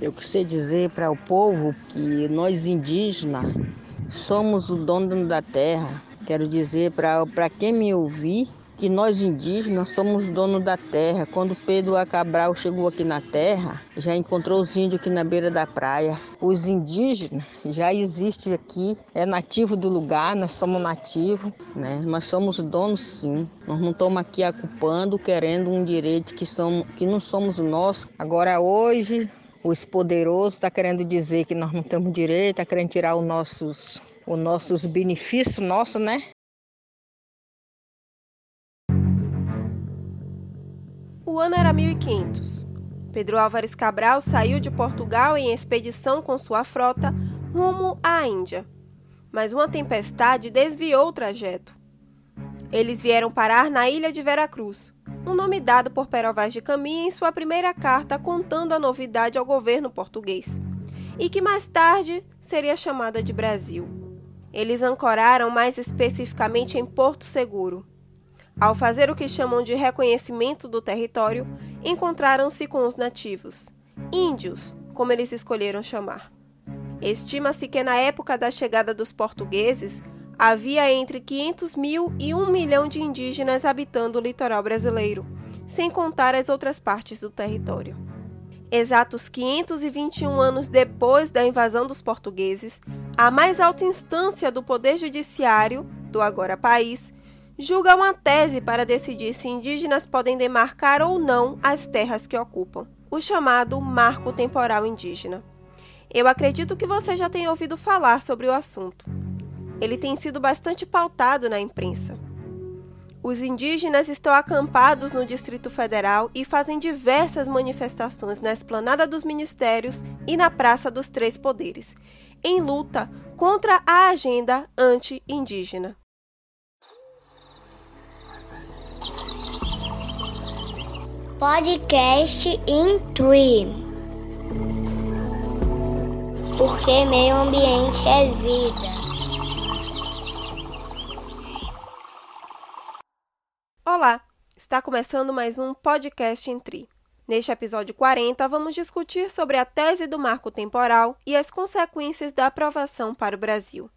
Eu queria dizer para o povo que nós indígenas somos o dono da terra. Quero dizer para quem me ouvir que nós indígenas somos donos da terra. Quando Pedro Cabral chegou aqui na terra, já encontrou os índios aqui na beira da praia. Os indígenas já existem aqui, é nativo do lugar, nós somos nativos, né? Nós somos donos sim. Nós não estamos aqui ocupando, querendo um direito que, somos, que não somos nós. Agora hoje, os poderosos estão tá querendo dizer que nós não temos direito, está querendo tirar os nossos, os nossos benefícios, nosso, né? O ano era 1500. Pedro Álvares Cabral saiu de Portugal em expedição com sua frota rumo à Índia. Mas uma tempestade desviou o trajeto. Eles vieram parar na ilha de Veracruz, um nome dado por Pero Vaz de Caminha em sua primeira carta contando a novidade ao governo português, e que mais tarde seria chamada de Brasil. Eles ancoraram mais especificamente em Porto Seguro, ao fazer o que chamam de reconhecimento do território, encontraram-se com os nativos, índios, como eles escolheram chamar. Estima-se que na época da chegada dos portugueses havia entre 500 mil e 1 milhão de indígenas habitando o litoral brasileiro, sem contar as outras partes do território. Exatos 521 anos depois da invasão dos portugueses, a mais alta instância do Poder Judiciário, do agora país, julga uma tese para decidir se indígenas podem demarcar ou não as terras que ocupam, o chamado Marco Temporal Indígena. Eu acredito que você já tenha ouvido falar sobre o assunto. Ele tem sido bastante pautado na imprensa. Os indígenas estão acampados no Distrito Federal e fazem diversas manifestações na Esplanada dos Ministérios e na Praça dos Três Poderes, em luta contra a agenda anti-indígena. Podcast in Tree. Porque meio ambiente é vida. Olá, está começando mais um podcast em Tree. Neste episódio 40, vamos discutir sobre a tese do marco temporal e as consequências da aprovação para o Brasil.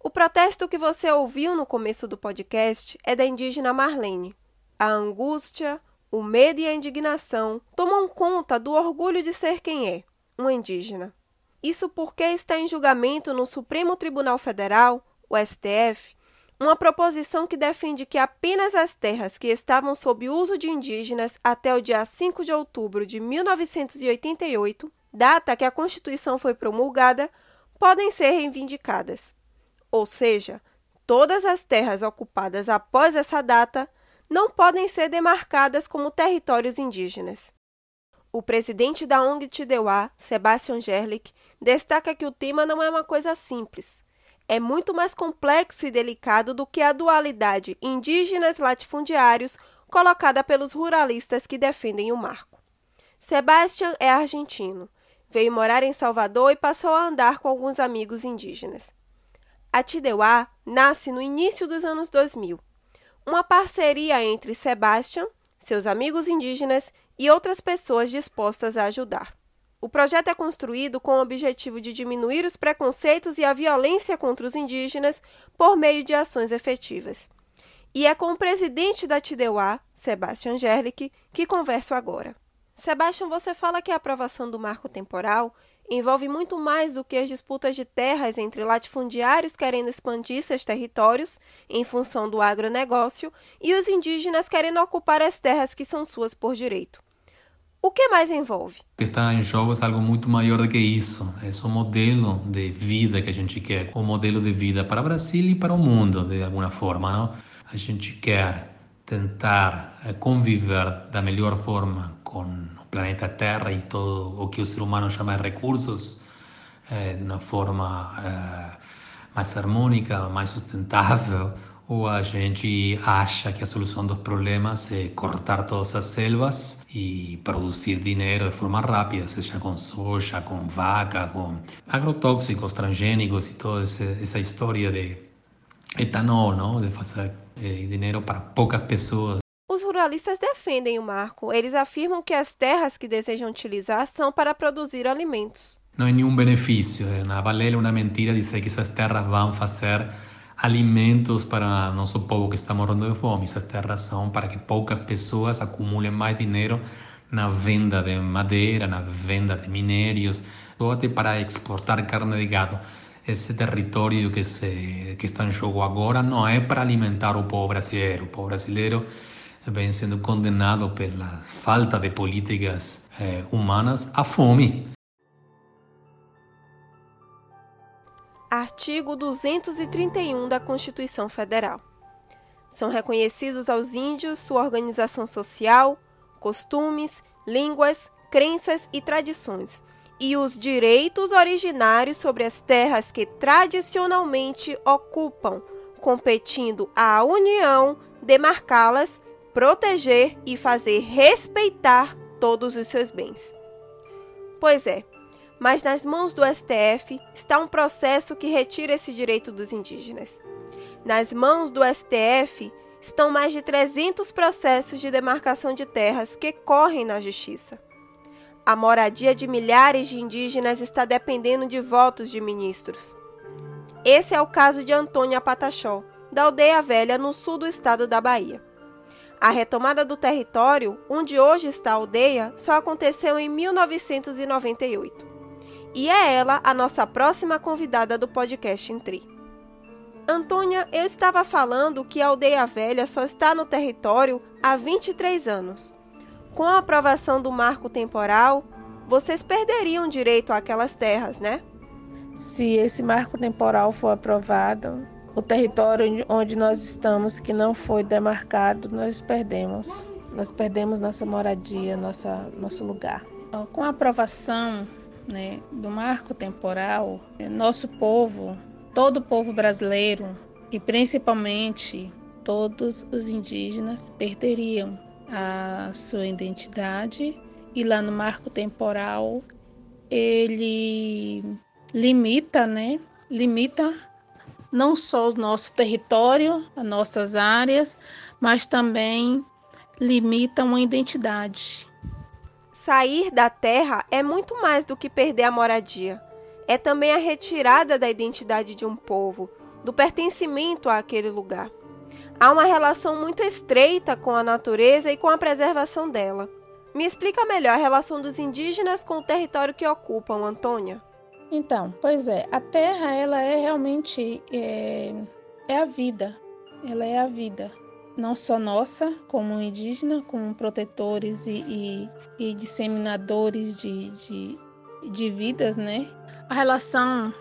O protesto que você ouviu no começo do podcast é da indígena Marlene. A angústia, o medo e a indignação tomam conta do orgulho de ser quem é, um indígena. Isso porque está em julgamento no Supremo Tribunal Federal, o STF, uma proposição que defende que apenas as terras que estavam sob uso de indígenas até o dia 5 de outubro de 1988, data que a Constituição foi promulgada, podem ser reivindicadas. Ou seja, todas as terras ocupadas após essa data não podem ser demarcadas como territórios indígenas. O presidente da ONG Tideuá, Sebastian Gerlich, destaca que o tema não é uma coisa simples. É muito mais complexo e delicado do que a dualidade indígenas latifundiários colocada pelos ruralistas que defendem o marco. Sebastian é argentino. Veio morar em Salvador e passou a andar com alguns amigos indígenas. A Tideuá nasce no início dos anos 2000 uma parceria entre Sebastian, seus amigos indígenas e outras pessoas dispostas a ajudar. O projeto é construído com o objetivo de diminuir os preconceitos e a violência contra os indígenas por meio de ações efetivas. E é com o presidente da Tideuá, Sebastian Gerlich, que converso agora. Sebastian, você fala que a aprovação do marco temporal envolve muito mais do que as disputas de terras entre latifundiários querendo expandir seus territórios em função do agronegócio e os indígenas querendo ocupar as terras que são suas por direito. O que mais envolve? O está em jogo é algo muito maior do que isso. É o modelo de vida que a gente quer, o modelo de vida para o Brasil e para o mundo, de alguma forma. Não? A gente quer tentar eh, conviver da melhor forma com planeta Terra e todo o que o ser humano chama de recursos é, de uma forma é, mais harmônica, mais sustentável, ou a gente acha que a solução dos problemas é cortar todas as selvas e produzir dinheiro de forma rápida, seja com soja, com vaca, com agrotóxicos, transgênicos e toda essa história de etanol, não? de fazer é, dinheiro para poucas pessoas naturalistas defendem o marco. Eles afirmam que as terras que desejam utilizar são para produzir alimentos. Não é nenhum benefício. Na balela é uma mentira dizer que essas terras vão fazer alimentos para nosso povo que está morrendo de fome. Essas terras são para que poucas pessoas acumulem mais dinheiro na venda de madeira, na venda de minérios, ou até para exportar carne de gado. Esse território que, se, que está em jogo agora não é para alimentar o povo brasileiro. O povo brasileiro vem sendo condenado pela falta de políticas eh, humanas à fome. Artigo 231 da Constituição Federal. São reconhecidos aos índios sua organização social, costumes, línguas, crenças e tradições, e os direitos originários sobre as terras que tradicionalmente ocupam, competindo à União demarcá-las, proteger e fazer respeitar todos os seus bens. Pois é, mas nas mãos do STF está um processo que retira esse direito dos indígenas. Nas mãos do STF estão mais de 300 processos de demarcação de terras que correm na Justiça. A moradia de milhares de indígenas está dependendo de votos de ministros. Esse é o caso de Antônia Pataxó, da Aldeia Velha, no sul do estado da Bahia. A retomada do território, onde hoje está a aldeia, só aconteceu em 1998. E é ela a nossa próxima convidada do podcast Intri. Antônia, eu estava falando que a Aldeia Velha só está no território há 23 anos. Com a aprovação do marco temporal, vocês perderiam direito àquelas terras, né? Se esse marco temporal for aprovado, o território onde nós estamos que não foi demarcado, nós perdemos. Nós perdemos nossa moradia, nossa, nosso lugar. Com a aprovação né, do marco temporal, nosso povo todo o povo brasileiro e principalmente todos os indígenas perderiam a sua identidade e lá no marco temporal ele limita, né? Limita não só o nosso território, as nossas áreas, mas também limita uma identidade. Sair da terra é muito mais do que perder a moradia é também a retirada da identidade de um povo, do pertencimento àquele lugar. Há uma relação muito estreita com a natureza e com a preservação dela. Me explica melhor a relação dos indígenas com o território que ocupam, Antônia. Então, pois é, a terra ela é realmente é, é a vida, ela é a vida, não só nossa como indígena, como protetores e, e, e disseminadores de, de, de vidas, né? A relação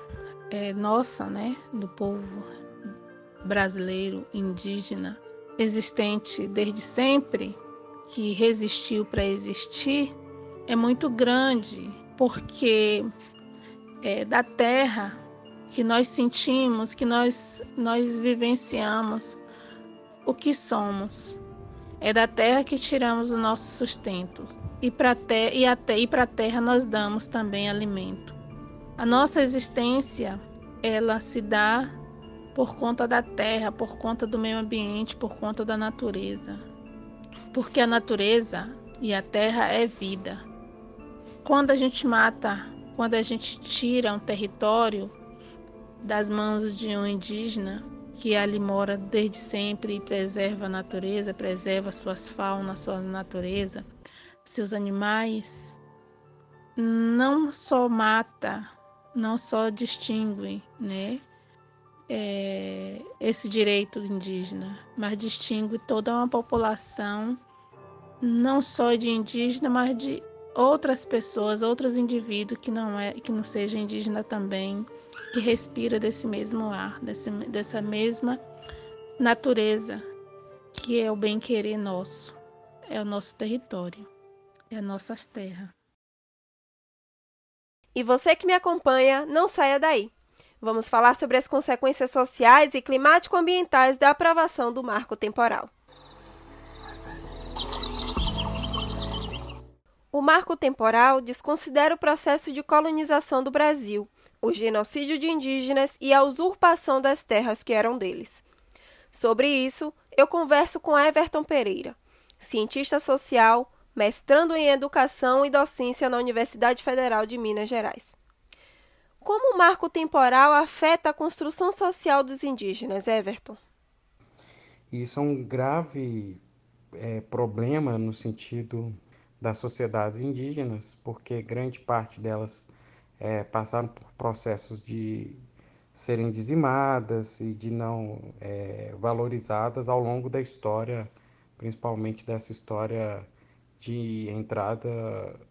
é, nossa, né, do povo brasileiro indígena, existente desde sempre, que resistiu para existir, é muito grande, porque é da terra que nós sentimos, que nós, nós vivenciamos o que somos. É da terra que tiramos o nosso sustento. E para e até e a terra nós damos também alimento. A nossa existência, ela se dá por conta da terra, por conta do meio ambiente, por conta da natureza. Porque a natureza e a terra é vida. Quando a gente mata, quando a gente tira um território das mãos de um indígena que ali mora desde sempre e preserva a natureza, preserva suas faunas, sua natureza, seus animais, não só mata não só distingue né, é, esse direito indígena, mas distingue toda uma população, não só de indígena, mas de outras pessoas, outros indivíduos que não é, que não seja indígena também, que respira desse mesmo ar, desse, dessa mesma natureza, que é o bem querer nosso, é o nosso território, é as nossas terras. E você que me acompanha, não saia daí. Vamos falar sobre as consequências sociais e climático-ambientais da aprovação do marco temporal. O marco temporal desconsidera o processo de colonização do Brasil, o genocídio de indígenas e a usurpação das terras que eram deles. Sobre isso, eu converso com Everton Pereira, cientista social, mestrando em Educação e Docência na Universidade Federal de Minas Gerais. Como o marco temporal afeta a construção social dos indígenas, Everton? Isso é um grave é, problema no sentido das sociedades indígenas, porque grande parte delas é, passaram por processos de serem dizimadas e de não é, valorizadas ao longo da história, principalmente dessa história de entrada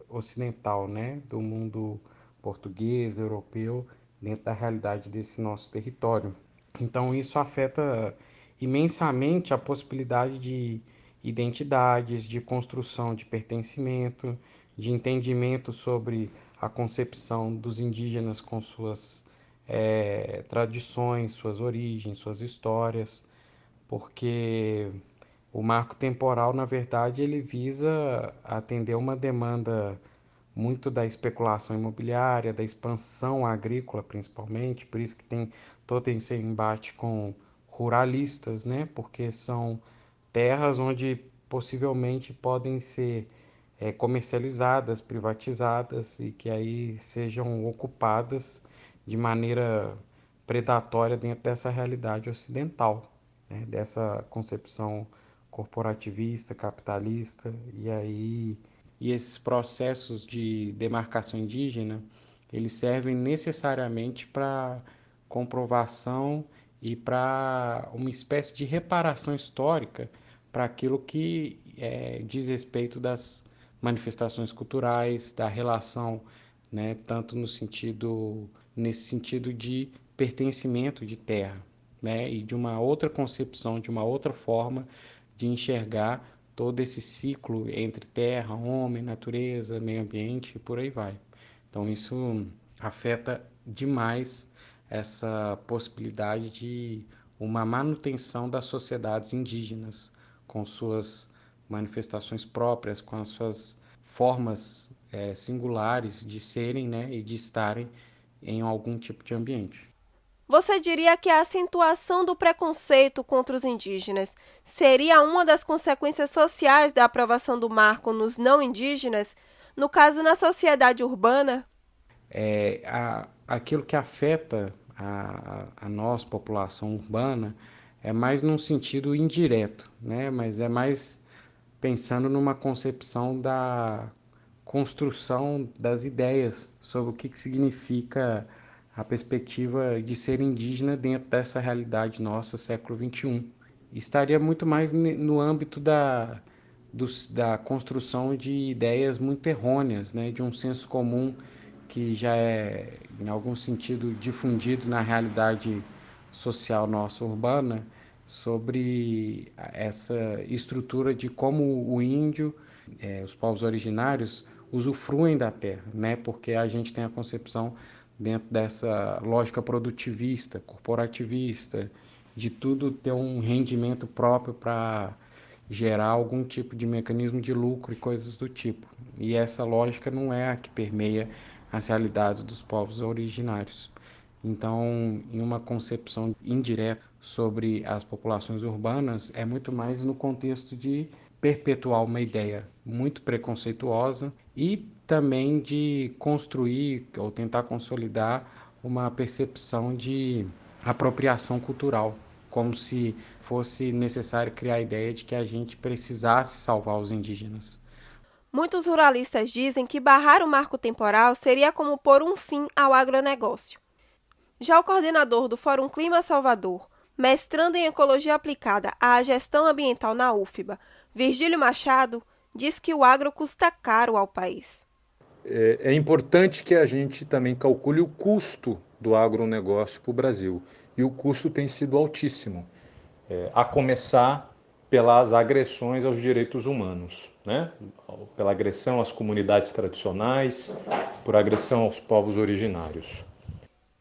ocidental, né, do mundo português, europeu, dentro da realidade desse nosso território. Então isso afeta imensamente a possibilidade de identidades, de construção de pertencimento, de entendimento sobre a concepção dos indígenas com suas é, tradições, suas origens, suas histórias, porque o marco temporal, na verdade, ele visa atender uma demanda muito da especulação imobiliária, da expansão agrícola, principalmente, por isso que tem todo esse embate com ruralistas, né? Porque são terras onde possivelmente podem ser é, comercializadas, privatizadas e que aí sejam ocupadas de maneira predatória dentro dessa realidade ocidental, né? dessa concepção corporativista, capitalista e aí e esses processos de demarcação indígena eles servem necessariamente para comprovação e para uma espécie de reparação histórica para aquilo que é, diz respeito das manifestações culturais, da relação, né, tanto no sentido nesse sentido de pertencimento de terra, né, e de uma outra concepção, de uma outra forma de enxergar todo esse ciclo entre terra, homem, natureza, meio ambiente e por aí vai. Então isso afeta demais essa possibilidade de uma manutenção das sociedades indígenas com suas manifestações próprias, com as suas formas é, singulares de serem né, e de estarem em algum tipo de ambiente. Você diria que a acentuação do preconceito contra os indígenas seria uma das consequências sociais da aprovação do marco nos não indígenas, no caso na sociedade urbana? É, a, aquilo que afeta a, a nós, população urbana, é mais num sentido indireto, né? mas é mais pensando numa concepção da construção das ideias sobre o que, que significa a perspectiva de ser indígena dentro dessa realidade nossa, século XXI. Estaria muito mais no âmbito da, da construção de ideias muito errôneas, né? de um senso comum que já é, em algum sentido, difundido na realidade social nossa urbana, sobre essa estrutura de como o índio, é, os povos originários, usufruem da terra, né? Porque a gente tem a concepção dentro dessa lógica produtivista, corporativista, de tudo ter um rendimento próprio para gerar algum tipo de mecanismo de lucro e coisas do tipo. E essa lógica não é a que permeia as realidades dos povos originários. Então, em uma concepção indireta sobre as populações urbanas, é muito mais no contexto de perpetuar uma ideia muito preconceituosa e também de construir ou tentar consolidar uma percepção de apropriação cultural, como se fosse necessário criar a ideia de que a gente precisasse salvar os indígenas. Muitos ruralistas dizem que barrar o marco temporal seria como pôr um fim ao agronegócio. Já o coordenador do Fórum Clima Salvador, mestrando em Ecologia Aplicada à Gestão Ambiental na UFBA, Virgílio Machado, diz que o agro custa caro ao país. É, é importante que a gente também calcule o custo do agronegócio para o Brasil. E o custo tem sido altíssimo, é, a começar pelas agressões aos direitos humanos, né? pela agressão às comunidades tradicionais, por agressão aos povos originários.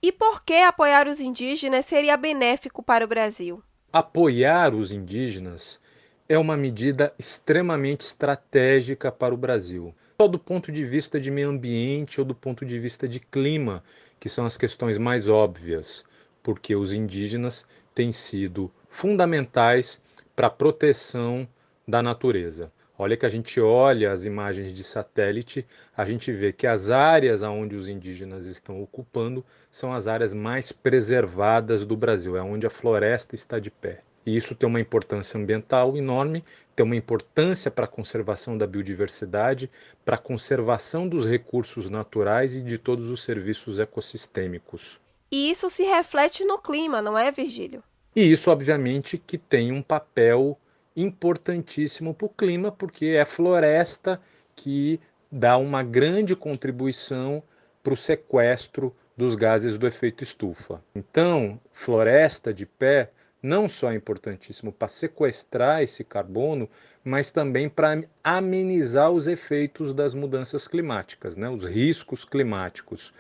E por que apoiar os indígenas seria benéfico para o Brasil? Apoiar os indígenas é uma medida extremamente estratégica para o Brasil, ou do ponto de vista de meio ambiente ou do ponto de vista de clima, que são as questões mais óbvias, porque os indígenas têm sido fundamentais para a proteção da natureza. Olha que a gente olha as imagens de satélite, a gente vê que as áreas onde os indígenas estão ocupando são as áreas mais preservadas do Brasil, é onde a floresta está de pé. E isso tem uma importância ambiental enorme, tem uma importância para a conservação da biodiversidade, para a conservação dos recursos naturais e de todos os serviços ecossistêmicos. E isso se reflete no clima, não é, Virgílio? E isso, obviamente, que tem um papel importantíssimo para o clima, porque é floresta que dá uma grande contribuição para o sequestro dos gases do efeito estufa. Então, floresta de pé não só é importantíssimo para sequestrar esse carbono, mas também para amenizar os efeitos das mudanças climáticas, né? os riscos climáticos.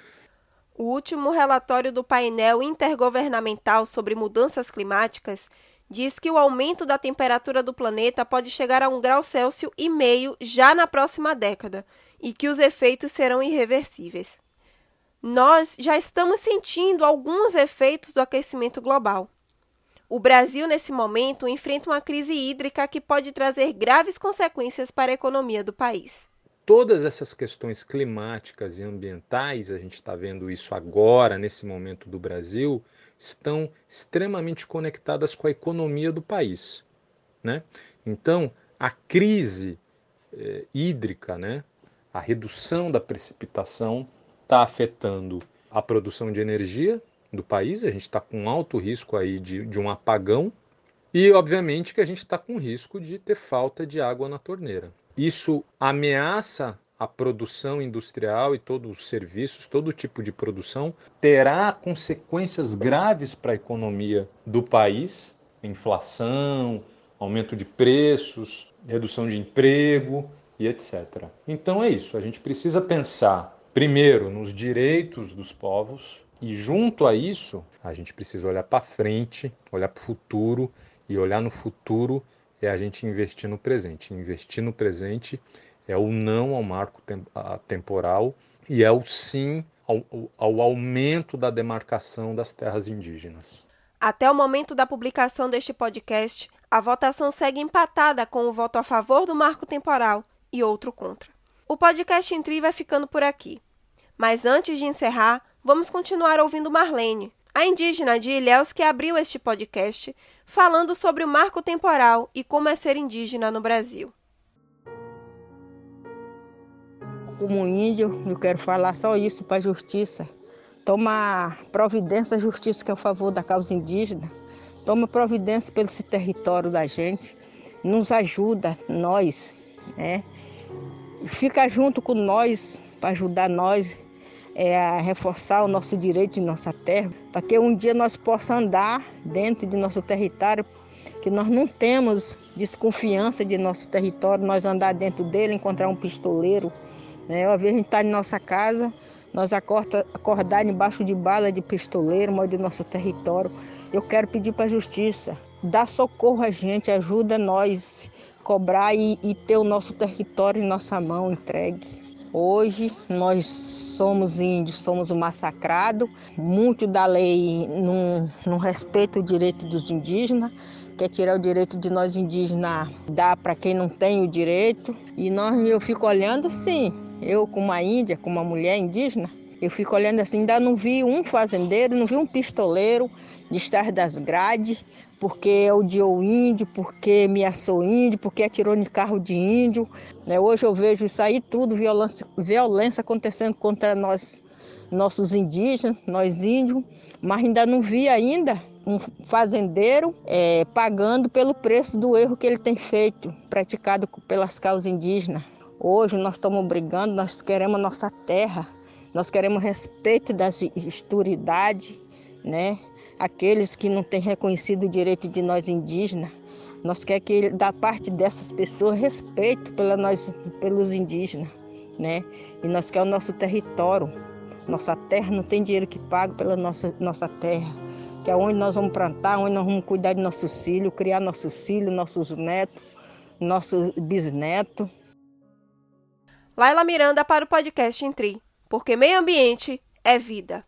O último relatório do painel intergovernamental sobre mudanças climáticas diz que o aumento da temperatura do planeta pode chegar a um grau Celsius e meio já na próxima década e que os efeitos serão irreversíveis. Nós já estamos sentindo alguns efeitos do aquecimento global. O Brasil, nesse momento, enfrenta uma crise hídrica que pode trazer graves consequências para a economia do país. Todas essas questões climáticas e ambientais, a gente está vendo isso agora, nesse momento do Brasil, estão extremamente conectadas com a economia do país. Né? Então, a crise eh, hídrica, né? a redução da precipitação, está afetando a produção de energia do país, a gente está com alto risco aí de, de um apagão, e obviamente que a gente está com risco de ter falta de água na torneira. Isso ameaça a produção industrial e todos os serviços, todo tipo de produção, terá consequências graves para a economia do país, inflação, aumento de preços, redução de emprego e etc. Então é isso, a gente precisa pensar primeiro nos direitos dos povos e junto a isso, a gente precisa olhar para frente, olhar para o futuro e olhar no futuro é a gente investir no presente. Investir no presente é o não ao marco temporal e é o sim ao, ao aumento da demarcação das terras indígenas. Até o momento da publicação deste podcast, a votação segue empatada com o voto a favor do marco temporal e outro contra. O podcast Intri vai ficando por aqui. Mas antes de encerrar, vamos continuar ouvindo Marlene, a indígena de Ilhéus que abriu este podcast, falando sobre o marco temporal e como é ser indígena no Brasil. Como índio, eu quero falar só isso para a justiça. Toma providência, justiça que é a favor da causa indígena. Toma providência pelo esse território da gente. Nos ajuda, nós, né? Fica junto com nós para ajudar nós é, a reforçar o nosso direito de nossa terra, para que um dia nós possamos andar dentro de nosso território, que nós não temos desconfiança de nosso território, nós andar dentro dele, encontrar um pistoleiro, né? Uma vez a gente está em nossa casa, nós acorda, acordar embaixo de bala de pistoleiro, mas do nosso território. Eu quero pedir para a justiça, dá socorro a gente, ajuda nós cobrar e, e ter o nosso território em nossa mão entregue. Hoje nós somos índios, somos massacrados, muito da lei não, não respeita o direito dos indígenas, quer tirar o direito de nós indígenas, dá para quem não tem o direito. E nós, eu fico olhando assim, eu como uma índia, como uma mulher indígena, eu fico olhando assim, ainda não vi um fazendeiro, não vi um pistoleiro de estar das grades porque odiou índio, porque me assou índio, porque atirou no carro de índio. Né? Hoje eu vejo isso aí tudo, violência, violência acontecendo contra nós, nossos indígenas, nós índios, mas ainda não vi ainda um fazendeiro é, pagando pelo preço do erro que ele tem feito, praticado pelas causas indígenas. Hoje nós estamos brigando, nós queremos nossa terra, nós queremos respeito das autoridades, né? aqueles que não têm reconhecido o direito de nós indígenas. Nós quer que da parte dessas pessoas respeito pela nós, pelos indígenas, né? E nós quer o nosso território. Nossa terra não tem dinheiro que pague pela nossa, nossa terra. Que é onde nós vamos plantar, onde nós vamos cuidar de nossos filhos, criar nossos filhos, nossos netos, nossos bisnetos. Laila Miranda para o podcast Intri, porque meio ambiente é vida.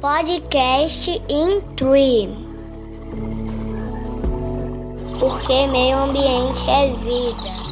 Podcast in Tree. Porque meio ambiente é vida.